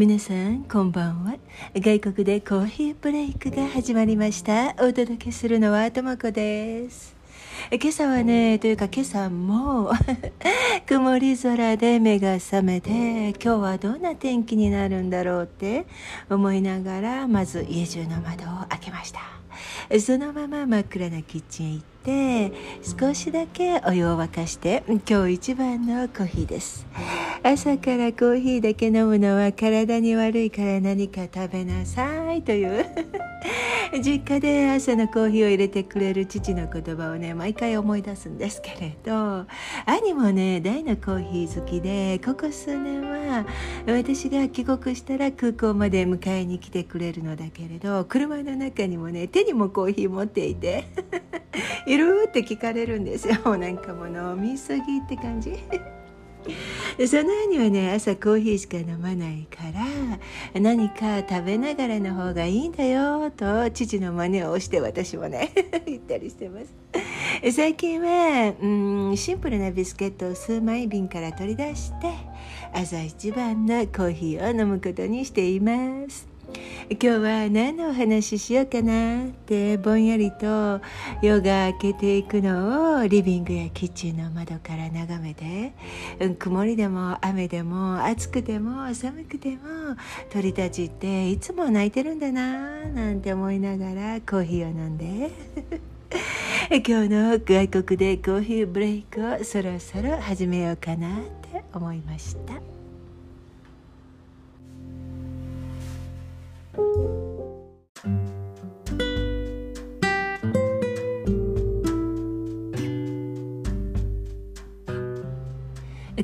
皆さんこんばんは。外国でコーヒーブレイクが始まりました。お届けするのはともこです。今朝はねというか今朝も 曇り空で目が覚めて今日はどんな天気になるんだろうって思いながらまず家中の窓を開けました。そのまま真っ暗なキッチンへ行って少しだけお湯を沸かして今日一番のコーヒーです。朝からコーヒーだけ飲むのは体に悪いから何か食べなさいという。実家で朝のコーヒーを入れてくれる父の言葉をね毎回思い出すんですけれど。兄もね大のコーヒー好きでここ数年は私が帰国したら空港まで迎えに来てくれるのだけれど車の中にもね手にもコーヒー持っていて。いるって聞かれるんですよ。なんかもう飲みすぎって感じ。その兄はね朝コーヒーしか飲まないから何か食べながらの方がいいんだよと父の真似をして私もね 言ったりしてます。最近はうんシンプルなビスケットを数枚瓶から取り出して朝一番のコーヒーを飲むことにしています。今日は何のお話ししようかなってぼんやりと夜が明けていくのをリビングやキッチンの窓から眺めて、うん、曇りでも雨でも暑くても寒くても鳥たちっていつも泣いてるんだななんて思いながらコーヒーを飲んで 今日の外国でコーヒーブレイクをそろそろ始めようかなって思いました。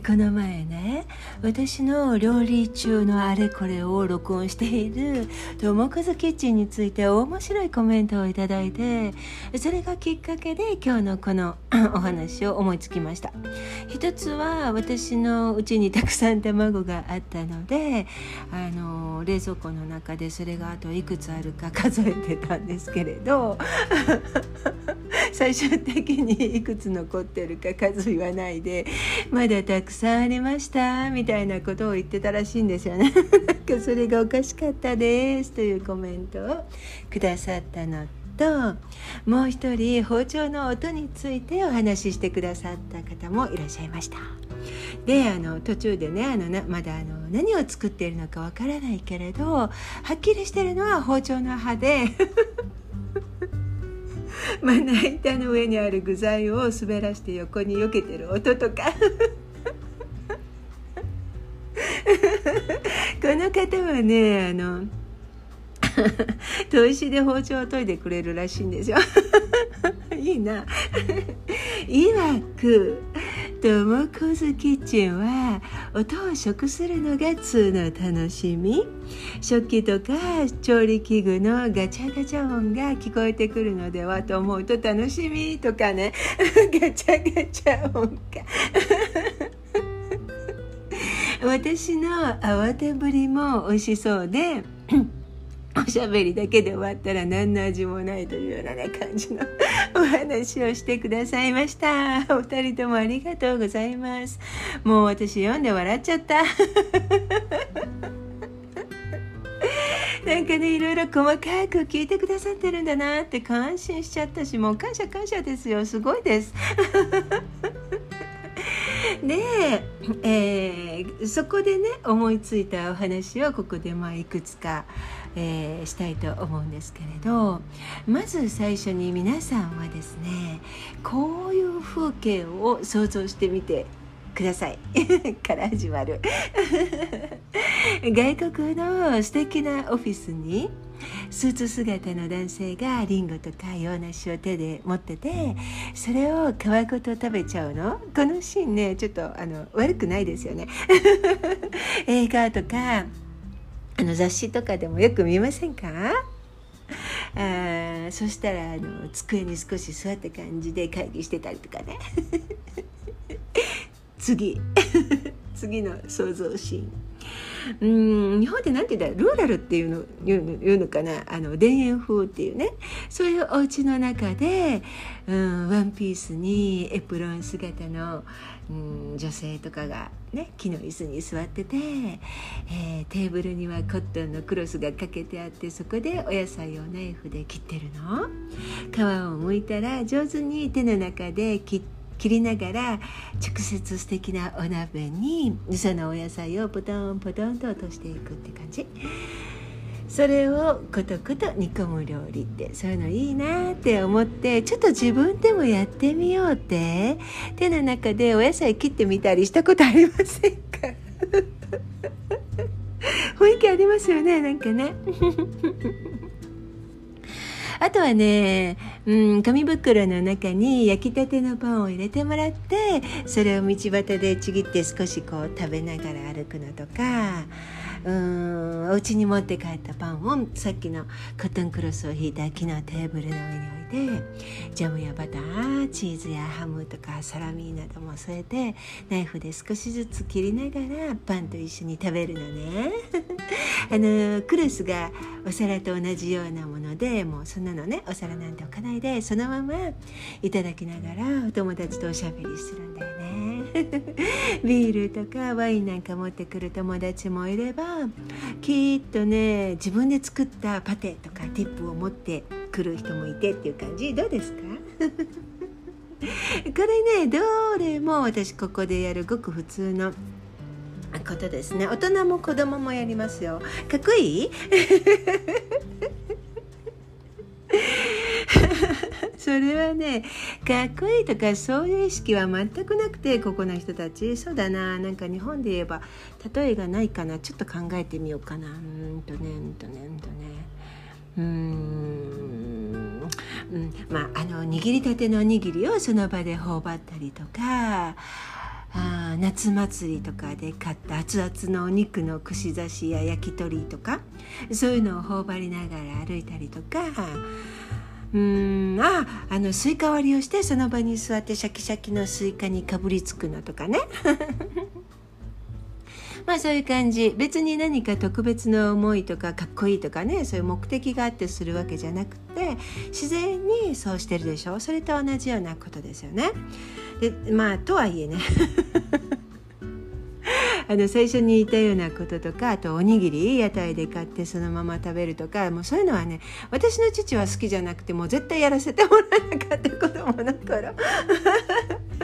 この前ね私の料理中のあれこれを録音している「ともくずキッチン」について面白いコメントをいただいてそれがきっかけで今日のこの お話を思いつきました。一つは私のうちにたくさん卵があったのであの冷蔵庫の中でそれがあといくつあるか数えてたんですけれど 最終的にいくつ残ってるか数言わないでまだたくさんありましたみたいなことを言ってたらしいんですよね。それがおかしかったですというコメントをくださったのとともう一人包丁の音についてお話ししてくださった方もいらっしゃいました。であの途中でねあのなまだあの何を作っているのかわからないけれどはっきりしてるのは包丁の刃で まな板の上にある具材を滑らして横に避けてる音とか。この方はねあの 砥石で包丁を研いでくれるらしいんですよ。いいな。いわくともこずキッチンは音を食するのが通の楽しみ。食器とか調理器具のガチャガチャ音が聞こえてくるのではと思うと楽しみとかね。ガチャガチャ音か私の慌てぶりも美味しそうで。おしゃべりだけで終わったら何の味もないというような、ね、感じの お話をしてくださいました。お二人ともありがとうございます。もう私読んで笑っちゃった。なんかねいろいろ細かく聞いてくださってるんだなって感心しちゃったしもう感謝感謝ですよ。すごいです。で、えー、そこでね思いついたお話をここでまあいくつか、えー、したいと思うんですけれどまず最初に皆さんはですねこういう風景を想像してみてください。から始まる。外国の素敵なオフィスにスーツ姿の男性がリンゴとか洋梨を手で持っててそれを皮ごと食べちゃうの？このシーンねちょっとあの悪くないですよね。映画とかあの雑誌とかでもよく見ませんか？あそしたらあの机に少し座った感じで会議してたりとかね。次。次の想像シーン。うん日本って何て言うんだろう？ルーラルっていうの言うの言うのかな？あの田園風っていうね。そういうお家の中で、うん、ワンピースにエプロン姿の、うん、女性とかが、ね、木の椅子に座ってて、えー、テーブルにはコットンのクロスがかけてあってそこでお野菜をナイフで切ってるの。皮を剥いたら上手に手の中で切切りながら直接素敵なお鍋にそのお野菜をポトンポトンと落としていくって感じ。それをことこと煮込む料理ってそういうのいいなって思ってちょっと自分でもやってみようって。手の中でお野菜切ってみたりしたことありませんか？雰囲気ありますよねなんかね。あとはね、うん、紙袋の中に焼きたてのパンを入れてもらってそれを道端でちぎって少しこう食べながら歩くのとかうんお家に持って帰ったパンをさっきのコットンクロスを引いた木のテーブルの上に置いてジャムやバターチーズやハムとかサラミなども添えてナイフで少しずつ切りながらパンと一緒に食べるのね。あのクロスがお皿と同じようなものでもうそんなのねお皿なんて置かないでそのままいただきながらお友達とおしゃべりするんだよね。ビールとかワインなんか持ってくる友達もいればきっとね自分で作ったパテとかティップを持ってくる人もいてっていう感じ。どうですか？これねどれも私ここでやるごく普通のことですね。大人も子供もやりますよ。かっこいいそれはね。かっこいいとかそういう意識は全くなくてここの人たち。そうだな。なんか日本で言えば例えがないかな。ちょっと考えてみようかな。うんとねうんとねうんとね。うーん。うん。まああの握りたてのおにぎりをその場で頬張ったりとかあ夏祭りとかで買った熱々のお肉の串刺しや焼き鳥とかそういうのを頬張りながら歩いたりとかうん。ああのスイカ割りをしてその場に座ってシャキシャキのスイカにかぶりつくのとかね。まあそういう感じ。別に何か特別な思いとかかっこいいとかねそういう目的があってするわけじゃなくて自然にそうしてるでしょ。それと同じようなことですよね。でまあとはいえね。あの最初に言ったようなこととかあとおにぎり屋台で買ってそのまま食べるとかもうそういうのはね私の父は好きじゃなくてもう絶対やらせてもらえなかった子供の頃。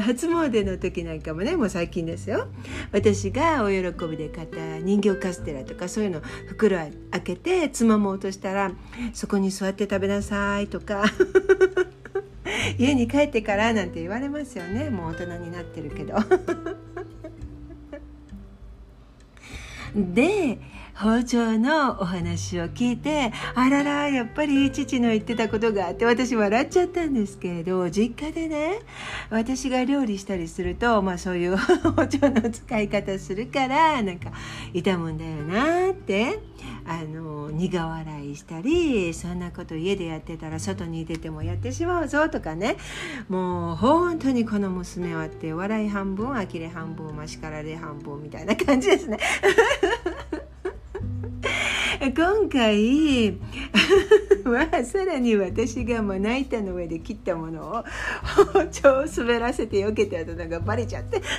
初詣の時なんかもねもう最近ですよ。私がお喜びで買った人形カステラとかそういうの袋開けてつまもうとしたらそこに座って食べなさいとか。家に帰ってからなんて言われますよね。もう大人になってるけど。で包丁のお話を聞いてあららやっぱり父の言ってたことがあって私笑っちゃったんですけれど実家でね私が料理したりすると、まあ、そういう 包丁の使い方するからなんか痛むんだよなってあの苦笑いしたりそんなこと家でやってたら外に出てもやってしまうぞとかねもう本当にこの娘はって笑い半分呆れ半分ましかられ半分みたいな感じですね。今回 はさらに私がまな板の上で切ったものを包丁を滑らせてよけてたのがバレちゃって。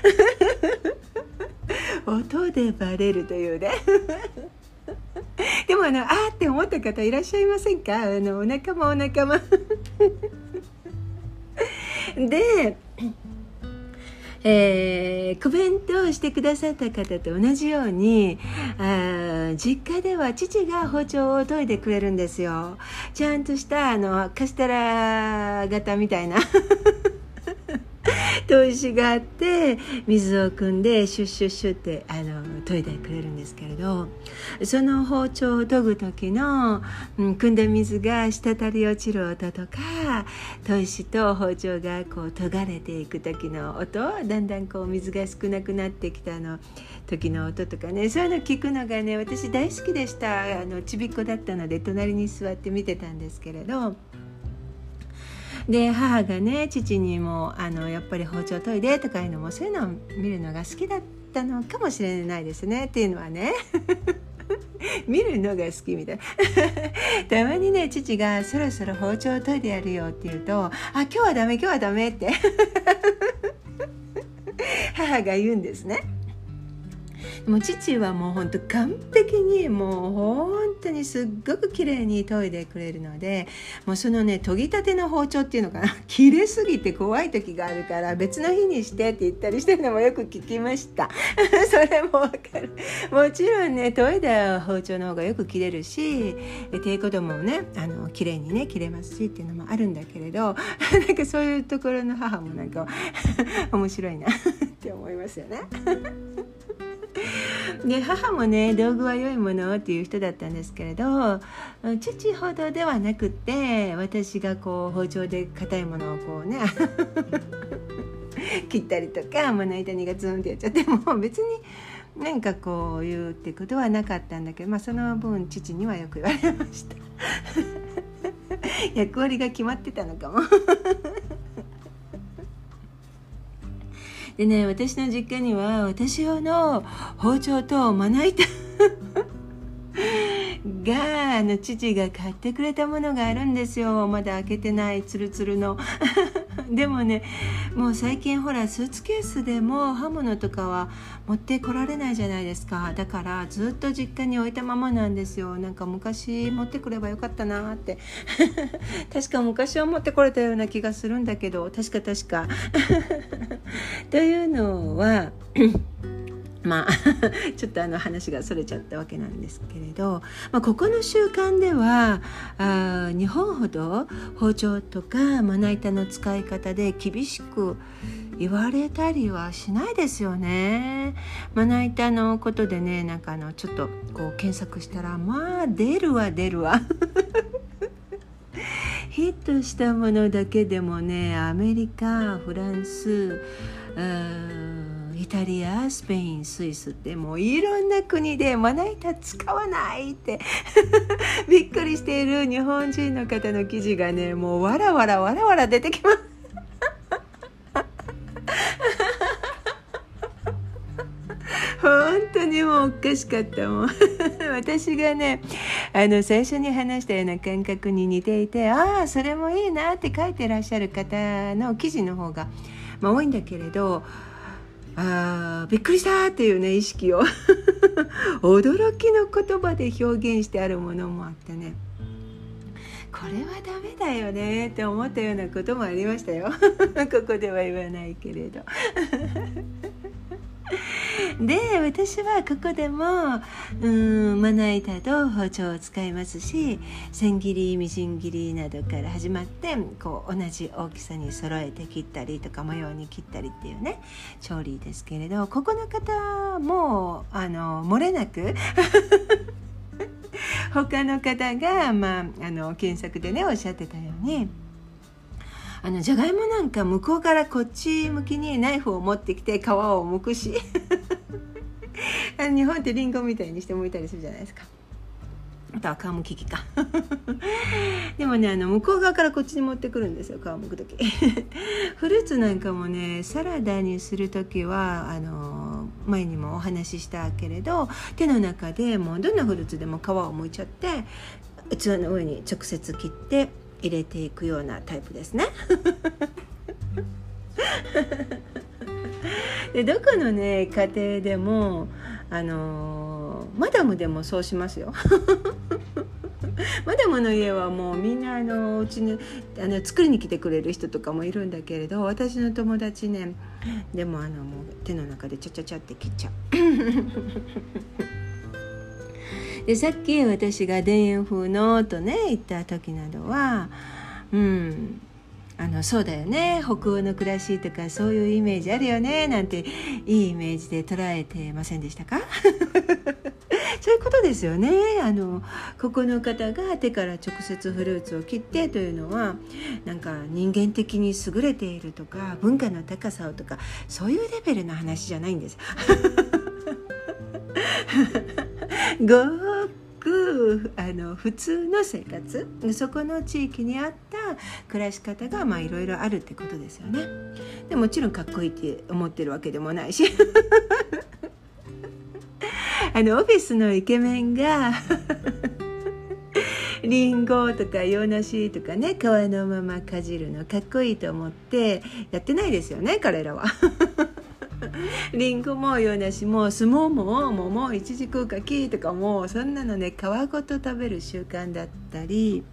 音でバレるというね。でもあのあーって思った方いらっしゃいませんか？あのお仲間お仲間。でえー、コメントをしてくださった方と同じようにあ実家では父が包丁を研いでくれるんですよ。ちゃんとしたあのカステラ型みたいな。砥石があって水を汲んでシュッシュッシュッってあの研いでくれるんですけれどその包丁を研ぐ時の、うん、汲んだ水が滴り落ちる音とか砥石と包丁がこう研がれていく時の音だんだんこう水が少なくなってきたの時の音とかねそういうの聞くのがね私大好きでしたあのちびっこだったので隣に座って見てたんですけれど。で母がね父にもあのやっぱり包丁研いでとかいうのもそういうのを見るのが好きだったのかもしれないですね。っていうのはね。見るのが好きみたい。な たまにね父が「そろそろ包丁研いでやるよ」って言うと「あ今日はダメ今日はダメ」って。母が言うんですね。もう父はもう本当完璧にもう本当にすっごく綺麗に研いでくれるのでもうそのね研ぎたての包丁っていうのかな。切れすぎて怖い時があるから別の日にしてって言ったりしてるのもよく聞きました。それもわかる。もちろんね研いだ包丁の方がよく切れるし低子供もねあの綺麗にね切れますしっていうのもあるんだけれど なんかそういうところの母もなんか面白いなって思いますよね。で母もね道具は良いものっていう人だったんですけれど父ほどではなくて私がこう包丁で硬いものをこうね 切ったりとかまな板にがツンってやっちゃっても別に何かこう言うってことはなかったんだけど、まあ、その分父にはよく言われました。役割が決まってたのかも。でね私の実家には私用の包丁とまな板があの父が買ってくれたものがあるんですよ。まだ開けてないツルツルの。でもねもう最近ほらスーツケースでも刃物とかは持ってこられないじゃないですか。だからずっと実家に置いたままなんですよ。なんか昔持ってくればよかったなって。確か昔は持ってこれたような気がするんだけど。確か確か。というのはまあ ちょっとあの話がそれちゃったわけなんですけれど、まあ、ここの習慣ではあ日本ほど包丁とかまな板の使い方で厳しく言われたりはしないですよね。まな板のことでねなんかあのちょっとこう検索したらまあ出るわ出るわ。ヒットしたものだけでもねアメリカフランスイタリアスペインスイスってもういろんな国でまな板使わないって びっくりしている日本人の方の記事がねもうわらわらわらわら出てきます。本当にもうおかしかったもん 私がねあの最初に話したような感覚に似ていてああそれもいいなって書いてらっしゃる方の記事の方が、まあ、多いんだけれどあびっくりしたっていうね意識を。驚きの言葉で表現してあるものもあってね。これはダメだよねって思ったようなこともありましたよ。ここでは言わないけれど。で私はここでもうんまな板と包丁を使いますし千切りみじん切りなどから始まってこう同じ大きさに揃えて切ったりとか模様に切ったりっていうね調理ですけれどここの方もあの漏れなく 他の方が、まあ、あの検索でねおっしゃってたようにあのじゃがいもなんか向こうからこっち向きにナイフを持ってきて皮を剥くし。日本ってリンゴみたいにして剥いたりするじゃないですか。あとは皮むき器か。でもねあの向こう側からこっちに持ってくるんですよ皮むく時。フルーツなんかもねサラダにする時はあの前にもお話ししたけれど手の中でもうどんなフルーツでも皮をむいちゃって器の上に直接切って入れていくようなタイプですね。でどこのね家庭でもあのマダムでもそうしますよ。マダムの家はもうみんなあのうちにあの作りに来てくれる人とかもいるんだけれど私の友達ねでもあのもう手の中でちゃちゃちゃって切っちゃう。でさっき私が田園風のとね言った時などはうんあのそうだよね。北欧の暮らしとかそういうイメージあるよねなんていいイメージで捉えてませんでしたか？そういうことですよね。あのここの方が手から直接フルーツを切ってというのはなんか人間的に優れているとか文化の高さをとかそういうレベルの話じゃないんです。ご くあの普通の生活そこの地域にあった暮らし方がまあいろいろあるってことですよね。でもちろんかっこいいって思ってるわけでもないし あのオフィスのイケメンが リンゴとか洋梨とかね皮のままかじるのかっこいいと思ってやってないですよね彼らは。りんごもよなしも相撲も桃いちじくかきとかもうそんなのね皮ごと食べる習慣だったり。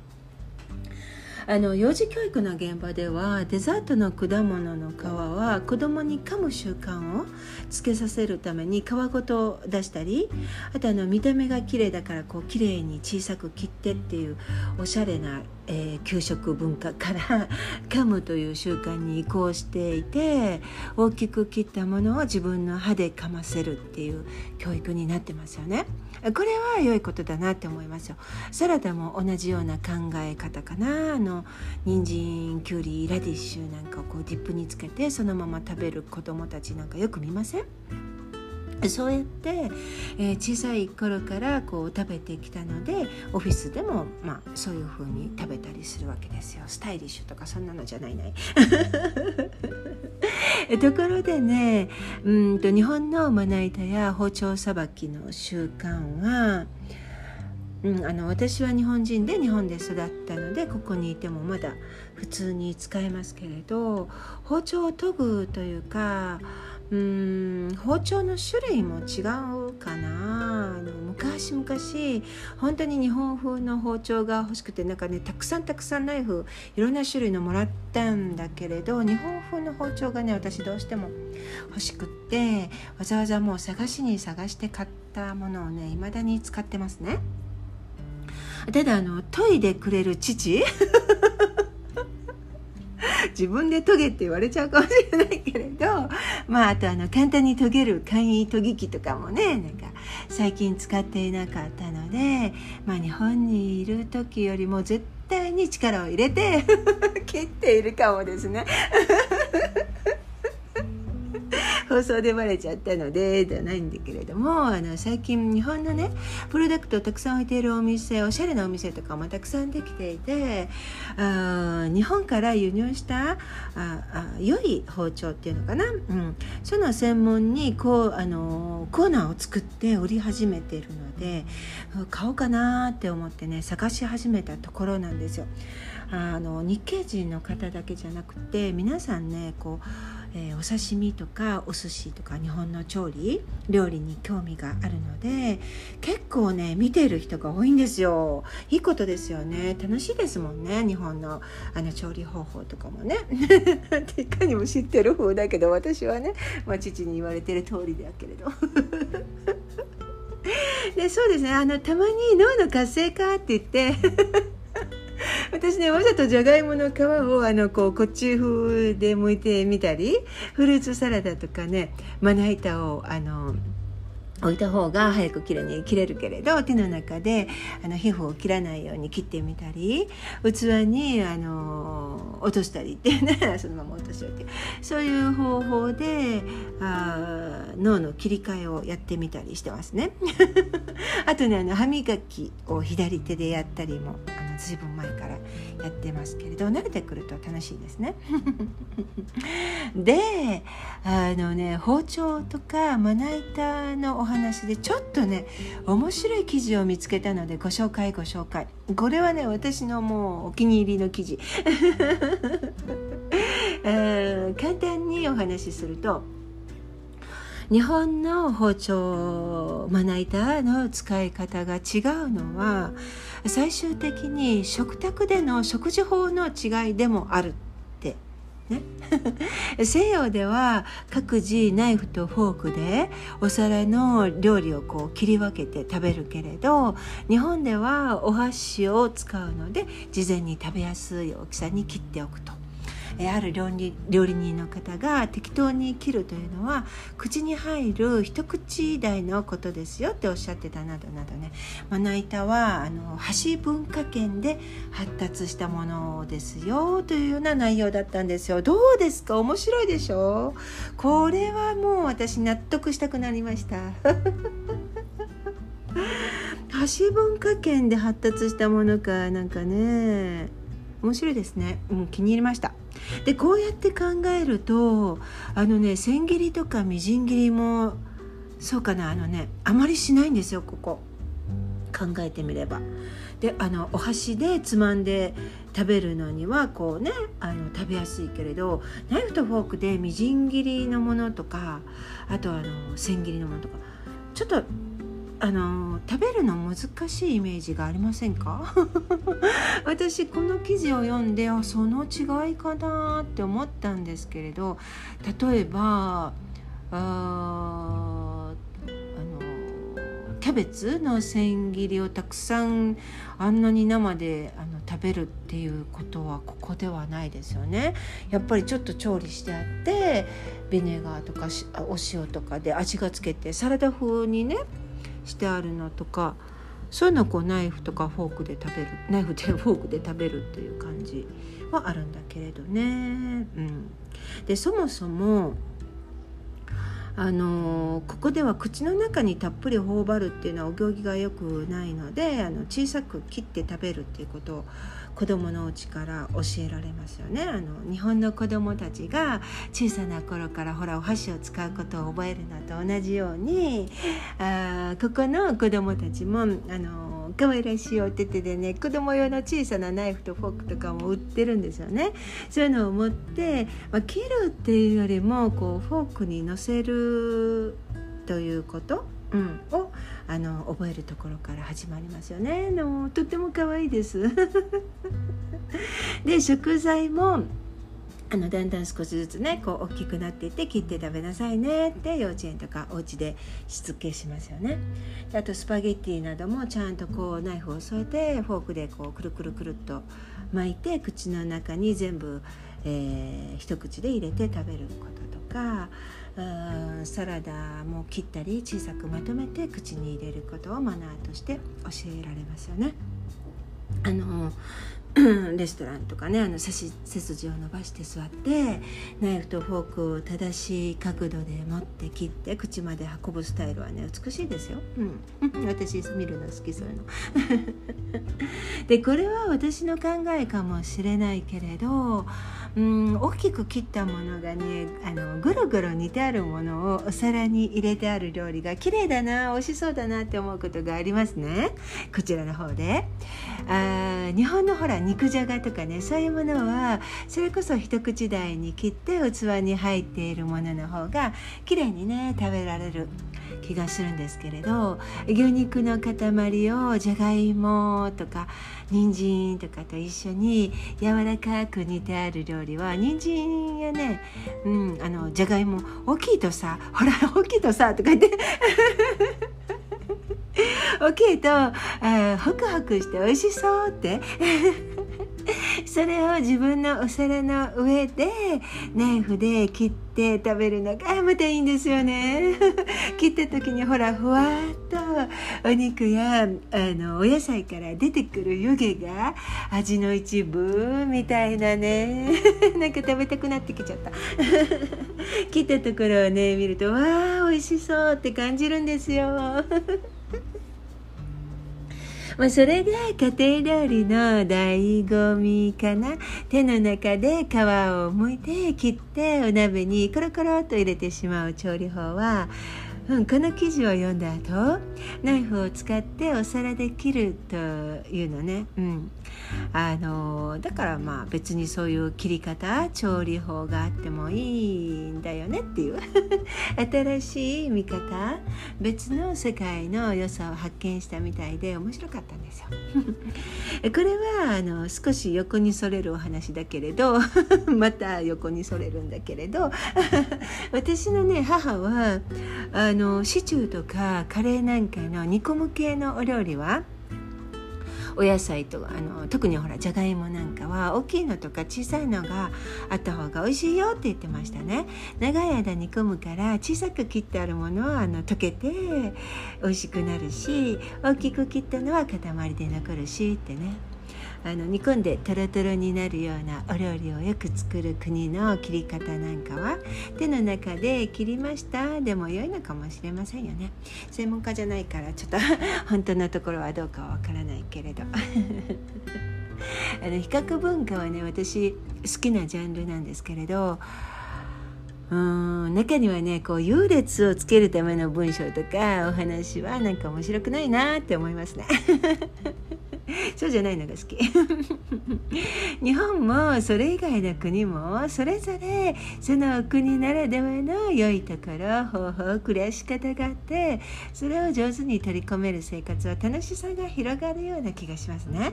あの幼児教育の現場ではデザートの果物の皮は子供に噛む習慣をつけさせるために皮ごと出したりあとあの見た目が綺麗だからこう綺麗に小さく切ってっていうおしゃれな、えー、給食文化から 噛むという習慣に移行していて大きく切ったものを自分の歯で噛ませるっていう教育になってますよね。これは良いことだなって思いますよサラダも同じような考え方かなあの人参きゅうりラディッシュなんかをこうディップにつけてそのまま食べる子供たちなんかよく見ません？そうやって、えー、小さい頃からこう食べてきたのでオフィスでも、まあ、そういう風に食べたりするわけですよ。スタイリッシュとかそんなのじゃないない。ところでねうんと日本のまな板や包丁さばきの習慣は、うん、あの私は日本人で日本で育ったのでここにいてもまだ普通に使えますけれど包丁を研ぐというかうん包丁の種類も違うかなあの昔々本当に日本風の包丁が欲しくてなんかねたくさんたくさんナイフいろんな種類のもらったんだけれど日本風の包丁がね私どうしても欲しくってわざわざもう探しに探して買ったものをね未だに使ってますね。ただあの研いでくれる父？自分で研げって言われちゃうかもしれないけれど。まああとあの簡単に研げる簡易研ぎ器とかもね。なんか最近使っていなかったので、まあ、日本にいる時よりも絶対に力を入れて 切っているかもですね。放送でバレちゃったのでではないんだけれどもあの最近日本のねプロダクトをたくさん置いているお店おしゃれなお店とかもたくさんできていてあ日本から輸入したああ良い包丁っていうのかな、うん、その専門にこうあのコーナーを作って売り始めているので買おうかなって思ってね探し始めたところなんですよ。あの日系人の方だけじゃなくて皆さんねこうえー、お刺身とかお寿司とか日本の調理料理に興味があるので結構ね見てる人が多いんですよ。いいことですよね。楽しいですもんね。日本のあの調理方法とかもね。いかにも知ってる風だけど私はね、まあ、父に言われてる通りだけれど。でそうですね。あのたまに脳の活性化って言って私ねわざとじゃがいもの皮をあのこうこっち風で剥いてみたりフルーツサラダとかねまな板をあの置いた方が早くきれいに切れるけれど手の中であの皮膚を切らないように切ってみたり器にあの落としたりっていうねそのまま落としておいて。そういう方法であ脳の切り替えをやってみたりしてますね。あとねあの歯磨きを左手でやったりもあの随分前からやってますけれど慣れてくると楽しいですね。であのね包丁とかまな板のお話話でちょっとね面白い記事を見つけたのでご紹介ご紹介。これはね私のもうお気に入りの記事。簡単にお話しすると日本の包丁まな板の使い方が違うのは最終的に食卓での食事法の違いでもある。ね 西洋では各自ナイフとフォークでお皿の料理をこう切り分けて食べるけれど日本ではお箸を使うので事前に食べやすい大きさに切っておくと。ある料理料理人の方が適当に切るというのは口に入る一口大のことですよっておっしゃってたなどなどね。まな板はあの箸文化圏で発達したものですよというような内容だったんですよ。どうですか？面白いでしょ？これはもう私納得したくなりました。箸文化圏で発達したものかなんかね。面白いですね、うん、気に入りました。でこうやって考えるとあのね千切りとかみじん切りもそうかなあのねあまりしないんですよここ。考えてみれば。であのお箸でつまんで食べるのにはこうねあの食べやすいけれどナイフとフォークでみじん切りのものとかあとあの千切りのものとかちょっとあの食べるの難しいイメージがありませんか？私この記事を読んであその違いかなって思ったんですけれど例えばあキャベツの千切りをたくさんあんなに生であの食べるっていうことはここではないですよね。やっぱりちょっと調理してあってビネガーとかお塩とかで味がつけてサラダ風にねしてあるのとかそういうのをこうナイフとかフォークで食べるナイフでフォークで食べるっていう感じはあるんだけれどね。うん、でそもそもあのここでは口の中にたっぷり頬張るっていうのはお行儀が良くないのであの小さく切って食べるっていうことを子どものうちから教えられますよね。あの日本の子どもたちが小さな頃からほらお箸を使うことを覚えるのと同じようにあここの子どもたちもあの可愛らしいお手手でね子供用の小さなナイフとフォークとかも売ってるんですよね。そういうのを持って、まあ、切るっていうよりもこうフォークにのせるということ、うん、をあの覚えるところから始まりますよね。のとっても可愛いです。で食材もあのだんだん少しずつねこう大きくなっていって切って食べなさいねって幼稚園とかお家でしつけしますよね。であとスパゲッティなどもちゃんとこうナイフを添えてフォークでこうくるくるくるっと巻いて口の中に全部、えー、一口で入れて食べることとかサラダも切ったり小さくまとめて口に入れることをマナーとして教えられますよね。あのレストランとかねあの背筋を伸ばして座ってナイフとフォークを正しい角度で持って切って口まで運ぶスタイルはね美しいですよ、うん、私見るの好きそういうの。でこれは私の考えかもしれないけれどうん大きく切ったものがねあのぐるぐる煮てあるものをお皿に入れてある料理が綺麗だな美味しそうだなって思うことがありますね。こちらの方で。あ日本のほら肉じゃがとかねそういうものはそれこそ一口大に切って器に入っているものの方が綺麗にね食べられる気がするんですけれど牛肉の塊をじゃがいもとか人参とかと一緒に柔らかく煮てある料理は人参やね、うん、あのじゃがいも大きいとさほら大きいとさとか言って 大きいとホクホクして美味しそうって。それを自分のお皿の上でナイフで切って食べるのがまたいいんですよね。切った時にほらふわっとお肉やあのお野菜から出てくる湯気が味の一部みたいなね。なんか食べたくなってきちゃった。切ったところをね見るとわあ美味しそうって感じるんですよまあ、それが家庭料理の醍醐味かな。手の中で皮を剥いて切ってお鍋にコロコロと入れてしまう調理法はうん、この記事を読んだ後ナイフを使ってお皿で切るというのね、うん、あのだからまあ別にそういう切り方調理法があってもいいんだよねっていう。新しい見方別の世界の良さを発見したみたいで面白かったんですよ。これはあの少し横にそれるお話だけれど また横にそれるんだけれど私のね母はあののシチューとかカレーなんかの煮込む系のお料理はお野菜とあの特にほらじゃがいもなんかは大きいのとか小さいのがあった方が美味しいよって言ってましたね。長い間煮込むから小さく切ってあるものはあの溶けて美味しくなるし大きく切ったのは塊で残るしってね。あの煮込んでトロトロになるようなお料理をよく作る国の切り方なんかは手の中で切りました。でも良いのかもしれませんよね。専門家じゃないからちょっと 本当のところはどうかはわからないけれど。あの比較文化はね私好きなジャンルなんですけれどうん中にはねこう優劣をつけるための文章とかお話はなんか面白くないなって思いますね。そうじゃないのが好き。日本もそれ以外の国もそれぞれその国ならではの良いところ方法暮らし方があってそれを上手に取り込める生活は楽しさが広がるような気がしますね。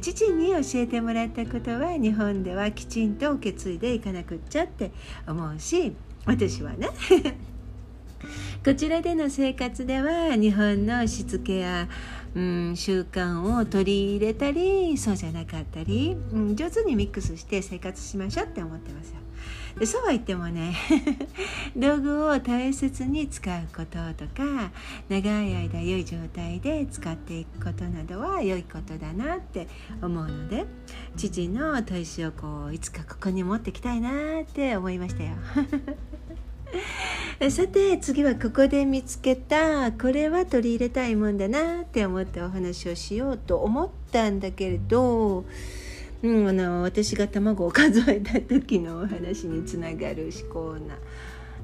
父に教えてもらったことは日本ではきちんと受け継いでいかなくっちゃって思うし私はね。こちらでの生活では日本のしつけやうん、習慣を取り入れたりそうじゃなかったり、うん、上手にミックスして生活しましょうって思ってますよ。でそうは言ってもね 道具を大切に使うこととか長い間良い状態で使っていくことなどは良いことだなって思うので父の砥石をこういつかここに持ってきたいなって思いましたよ。さて次はここで見つけたこれは取り入れたいもんだなって思ったお話をしようと思ったんだけれど、うん、あの私が卵を数えた時のお話につながる思考な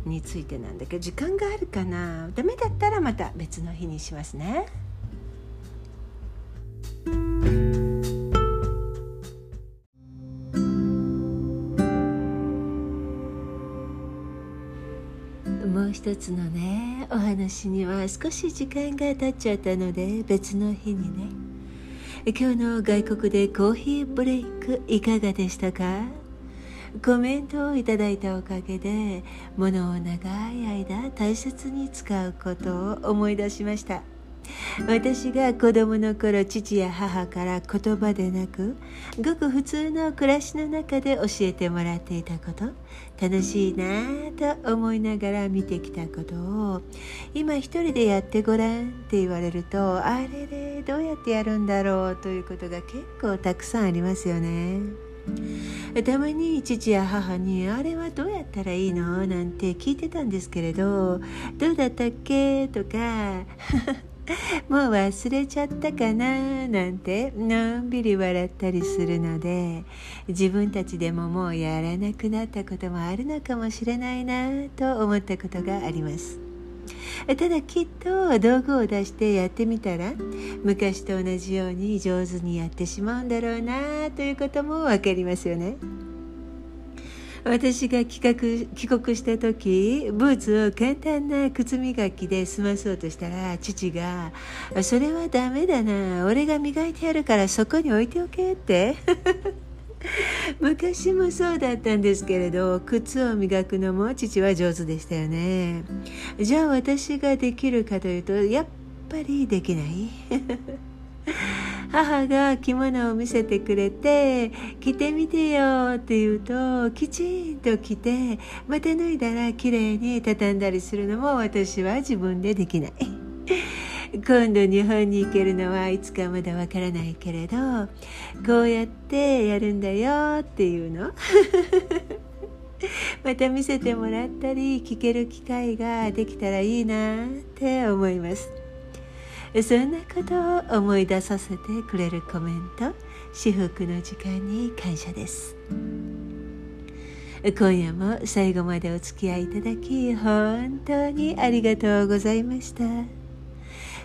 についてなんだけど時間があるかな？ダメだったらまた別の日にしますね。一つのねお話には少し時間が経っちゃったので別の日にね。今日の外国でコーヒーブレイクいかがでしたか？コメントをいただいたおかげで物を長い間大切に使うことを思い出しました。私が子供の頃父や母から言葉でなくごく普通の暮らしの中で教えてもらっていたこと楽しいなぁと思いながら見てきたことを今一人でやってごらんって言われるとあれでどうやってやるんだろうということが結構たくさんありますよね。たまに父や母に「あれはどうやったらいいの?」なんて聞いてたんですけれど「どうだったっけ?」とかもう忘れちゃったかななんてのんびり笑ったりするので自分たちでももうやらなくなったこともあるのかもしれないなと思ったことがありますただきっと道具を出してやってみたら昔と同じように上手にやってしまうんだろうなということも分かりますよね。私が帰国帰国した時ブーツを簡単な靴磨きで済まそうとしたら父が「それはダメだな俺が磨いてやるからそこに置いておけ」って。昔もそうだったんですけれど靴を磨くのも父は上手でしたよね。じゃあ私ができるかというとやっぱりできない。母が着物を見せてくれて着てみてよって言うときちんと着てまた脱いだら綺麗に畳んだりするのも私は自分でできない 今度日本に行けるのはいつかまだわからないけれどこうやってやるんだよっていうの また見せてもらったり聞ける機会ができたらいいなって思います。そんなことを思い出させてくれるコメント至福の時間に感謝です。今夜も最後までお付き合いいただき本当にありがとうございました。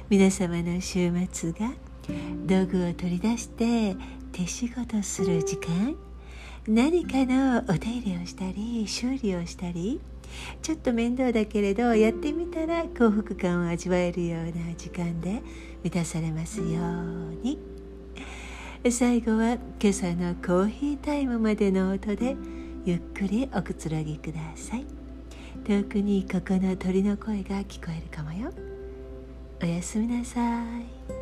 皆様の週末が道具を取り出して手仕事する時間何かのお手入れをしたり修理をしたりちょっと面倒だけれどやってみたら幸福感を味わえるような時間で満たされますように。最後は今朝のコーヒータイムまでの音でゆっくりおくつろぎください。遠くにここの鳥の声が聞こえるかもよ。おやすみなさい。